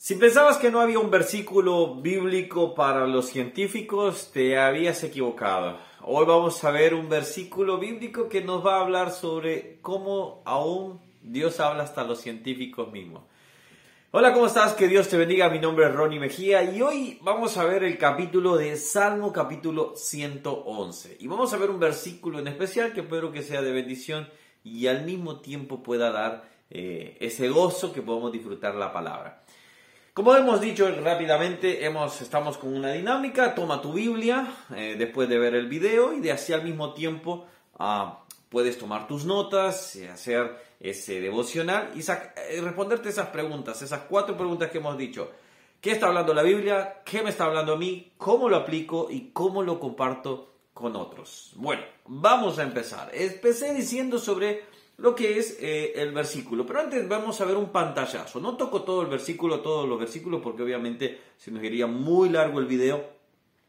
Si pensabas que no había un versículo bíblico para los científicos, te habías equivocado. Hoy vamos a ver un versículo bíblico que nos va a hablar sobre cómo aún Dios habla hasta los científicos mismos. Hola, ¿cómo estás? Que Dios te bendiga. Mi nombre es Ronnie Mejía y hoy vamos a ver el capítulo de Salmo capítulo 111. Y vamos a ver un versículo en especial que espero que sea de bendición y al mismo tiempo pueda dar eh, ese gozo que podemos disfrutar la palabra. Como hemos dicho rápidamente, estamos con una dinámica, toma tu Biblia eh, después de ver el video y de así al mismo tiempo ah, puedes tomar tus notas, eh, hacer ese devocional y eh, responderte esas preguntas, esas cuatro preguntas que hemos dicho. ¿Qué está hablando la Biblia? ¿Qué me está hablando a mí? ¿Cómo lo aplico? ¿Y cómo lo comparto con otros? Bueno, vamos a empezar. Empecé diciendo sobre lo que es eh, el versículo. Pero antes vamos a ver un pantallazo. No toco todo el versículo, todos los versículos, porque obviamente se nos iría muy largo el video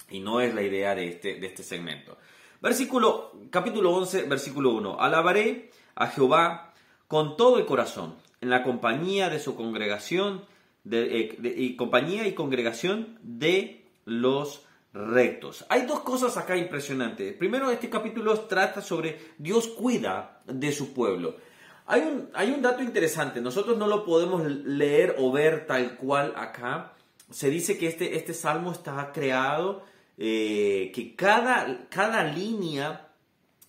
y no es la idea de este, de este segmento. Versículo, capítulo 11, versículo 1. Alabaré a Jehová con todo el corazón, en la compañía de su congregación, eh, y compañía y congregación de los rectos. Hay dos cosas acá impresionantes. Primero, este capítulo trata sobre Dios cuida de su pueblo. Hay un, hay un dato interesante, nosotros no lo podemos leer o ver tal cual acá. Se dice que este, este salmo está creado, eh, que cada, cada línea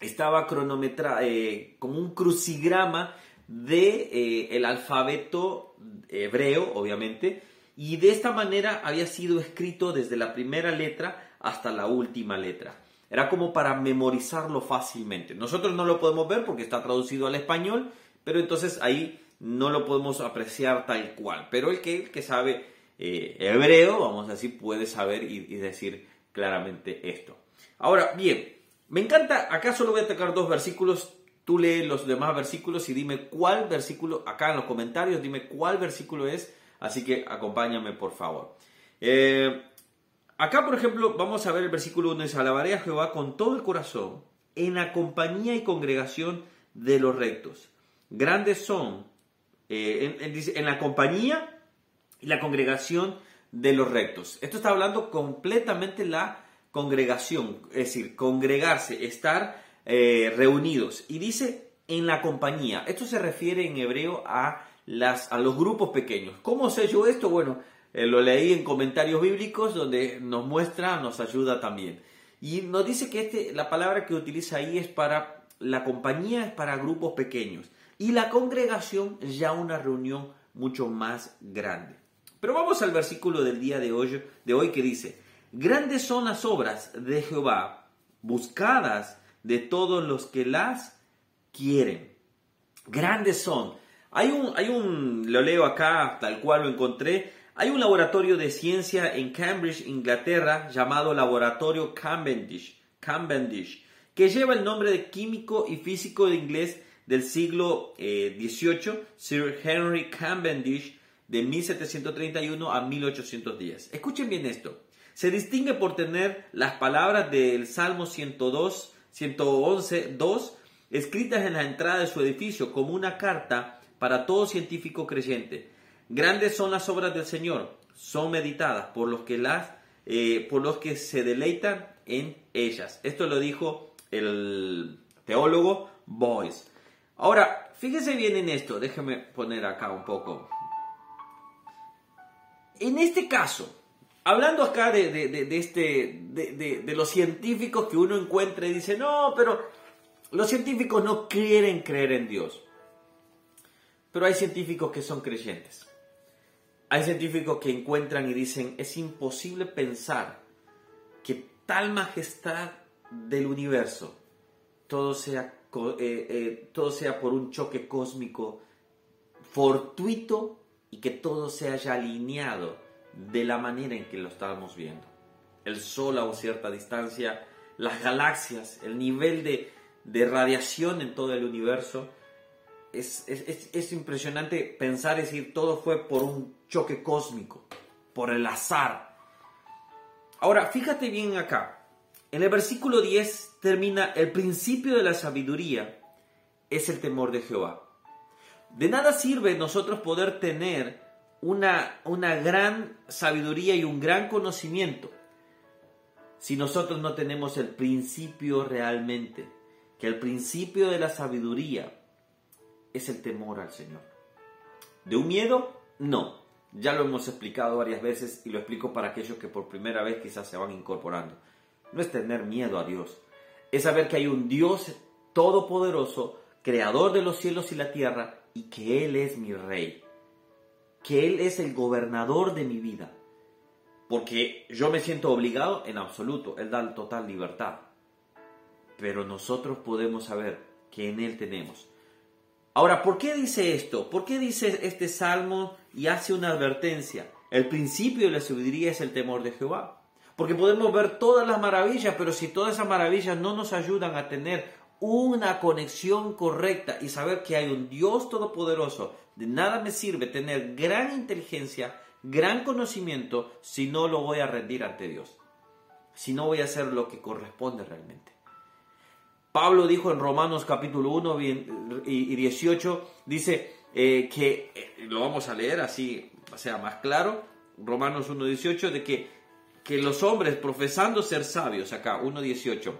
estaba cronometrada eh, como un crucigrama de eh, el alfabeto hebreo, obviamente, y de esta manera había sido escrito desde la primera letra hasta la última letra. Era como para memorizarlo fácilmente. Nosotros no lo podemos ver porque está traducido al español, pero entonces ahí no lo podemos apreciar tal cual. Pero el que, que sabe eh, hebreo, vamos a decir, puede saber y, y decir claramente esto. Ahora, bien, me encanta, acá solo voy a tocar dos versículos, tú lee los demás versículos y dime cuál versículo, acá en los comentarios, dime cuál versículo es Así que acompáñame por favor. Eh, acá, por ejemplo, vamos a ver el versículo 1. Dice, alabaré a Jehová con todo el corazón, en la compañía y congregación de los rectos. Grandes son, eh, en, la compañía y la congregación de los rectos. Esto está hablando completamente la congregación, es decir, congregarse, estar eh, reunidos. Y dice en la compañía. Esto se refiere en hebreo a a los grupos pequeños. ¿Cómo sé yo esto? Bueno, eh, lo leí en comentarios bíblicos donde nos muestra, nos ayuda también. Y nos dice que este, la palabra que utiliza ahí es para, la compañía es para grupos pequeños y la congregación ya una reunión mucho más grande. Pero vamos al versículo del día de hoy, de hoy que dice, grandes son las obras de Jehová, buscadas de todos los que las quieren. Grandes son. Hay un, hay un, lo leo acá, tal cual lo encontré, hay un laboratorio de ciencia en Cambridge, Inglaterra, llamado Laboratorio Cavendish, Cavendish que lleva el nombre de químico y físico de inglés del siglo XVIII, eh, Sir Henry Cavendish, de 1731 a 1810. Escuchen bien esto. Se distingue por tener las palabras del Salmo 102, 111, 2, escritas en la entrada de su edificio como una carta para todo científico creyente. Grandes son las obras del Señor, son meditadas por los que las eh, por los que se deleitan en ellas. Esto lo dijo el teólogo Boyce. Ahora, fíjese bien en esto, déjeme poner acá un poco. En este caso, hablando acá de, de, este, de, los científicos que uno encuentra y dice, no, pero los científicos no quieren creer en Dios. Pero hay científicos que son creyentes. Hay científicos que encuentran y dicen, es imposible pensar que tal majestad del universo, todo sea, eh, eh, todo sea por un choque cósmico fortuito y que todo se haya alineado de la manera en que lo estamos viendo. El Sol a una cierta distancia, las galaxias, el nivel de, de radiación en todo el universo, es, impresionante pensar, es decir, todo fue por un choque cósmico, por el azar. Ahora, fíjate bien acá. En el versículo 10 termina, el principio de la sabiduría es el temor de Jehová. De nada sirve nosotros poder tener una, una gran sabiduría y un gran conocimiento si nosotros no tenemos el principio realmente, que el principio de la sabiduría es el temor al Señor. ¿De un miedo? No. Ya lo hemos explicado varias veces y lo explico para aquellos que por primera vez quizás se van incorporando. No es tener miedo a Dios, es saber que hay un Dios todopoderoso, creador de los cielos y la tierra, y que Él es mi rey, que Él es el gobernador de mi vida, porque yo me siento obligado en absoluto, Él da total libertad, pero nosotros podemos saber que en Él tenemos. Ahora, ¿por qué dice esto? ¿Por qué dice este salmo y hace una advertencia? El principio de la sabiduría es el temor de Jehová. Porque podemos ver todas las maravillas, pero si todas esas maravillas no nos ayudan a tener una conexión correcta y saber que hay un Dios todopoderoso, de nada me sirve tener gran inteligencia, gran conocimiento, si no lo voy a rendir ante Dios, si no voy a hacer lo que corresponde realmente. Pablo dijo en Romanos capítulo 1 y 18, dice eh, que, eh, lo vamos a leer así, sea más claro, Romanos 1, 18, de que, que los hombres profesando ser sabios, acá 1, 18,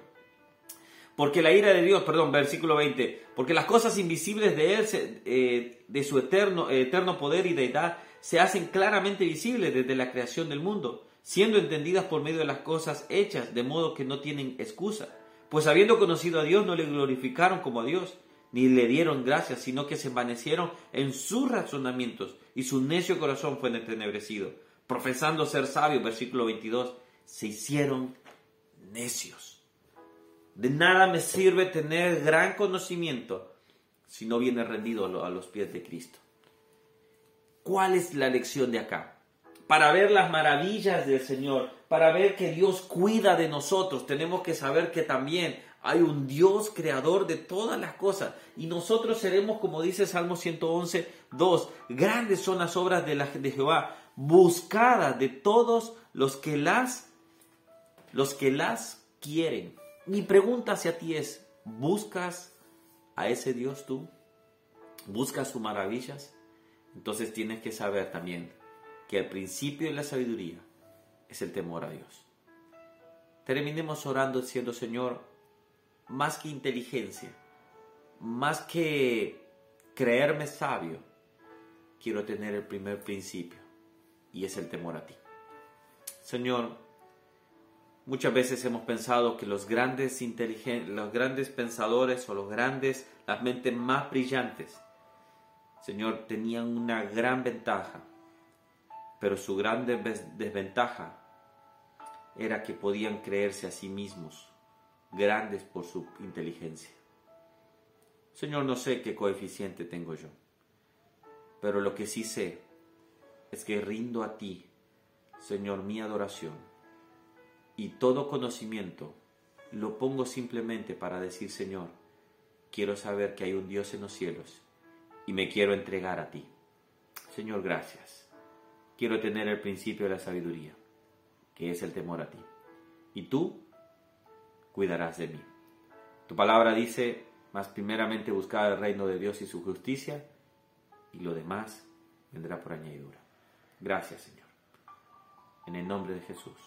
porque la ira de Dios, perdón, versículo 20, porque las cosas invisibles de Él, eh, de su eterno, eterno poder y deidad, se hacen claramente visibles desde la creación del mundo, siendo entendidas por medio de las cosas hechas, de modo que no tienen excusa. Pues habiendo conocido a Dios, no le glorificaron como a Dios, ni le dieron gracias, sino que se envanecieron en sus razonamientos, y su necio corazón fue entenebrecido. Profesando ser sabios, versículo 22, se hicieron necios de nada me sirve tener gran conocimiento si no viene rendido a los pies de Cristo. ¿Cuál es la lección de acá? Para ver las maravillas del Señor, para ver que Dios cuida de nosotros, tenemos que saber que también hay un Dios creador de todas las cosas y nosotros seremos, como dice Salmo 111, 2, grandes son las obras de, la, de Jehová, buscadas de todos los que las, los que las quieren mi pregunta hacia ti es, ¿buscas a ese Dios tú? ¿Buscas sus maravillas? Entonces tienes que saber también que el principio de la sabiduría es el temor a Dios. Terminemos orando diciendo, Señor, más que inteligencia, más que creerme sabio, quiero tener el primer principio y es el temor a ti. Señor, Muchas veces hemos pensado que los grandes, los grandes pensadores o los grandes, las mentes más brillantes, Señor, tenían una gran ventaja, pero su gran desventaja era que podían creerse a sí mismos grandes por su inteligencia. Señor, no sé qué coeficiente tengo yo, pero lo que sí sé es que rindo a ti, Señor, mi adoración y todo conocimiento lo pongo simplemente para decir, Señor, quiero saber que hay un Dios en los cielos y me quiero entregar a ti. Señor, gracias. Quiero tener el principio de la sabiduría, que es el temor a ti. Y tú cuidarás de mí. Tu palabra dice, más primeramente buscar el reino de Dios y su justicia, y lo demás vendrá por añadidura. Gracias, Señor. En el nombre de Jesús.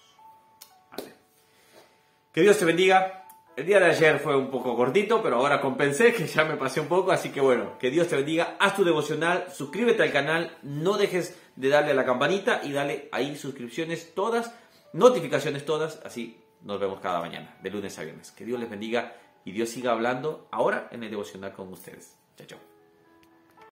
Que Dios te bendiga. El día de ayer fue un poco gordito, pero ahora compensé que ya me pasé un poco, así que bueno, que Dios te bendiga. Haz tu devocional, suscríbete al canal, no dejes de darle a la campanita y dale ahí suscripciones todas, notificaciones todas, así nos vemos cada mañana, de lunes a viernes. Que Dios les bendiga y Dios siga hablando ahora en el devocional con ustedes. Chao, chao.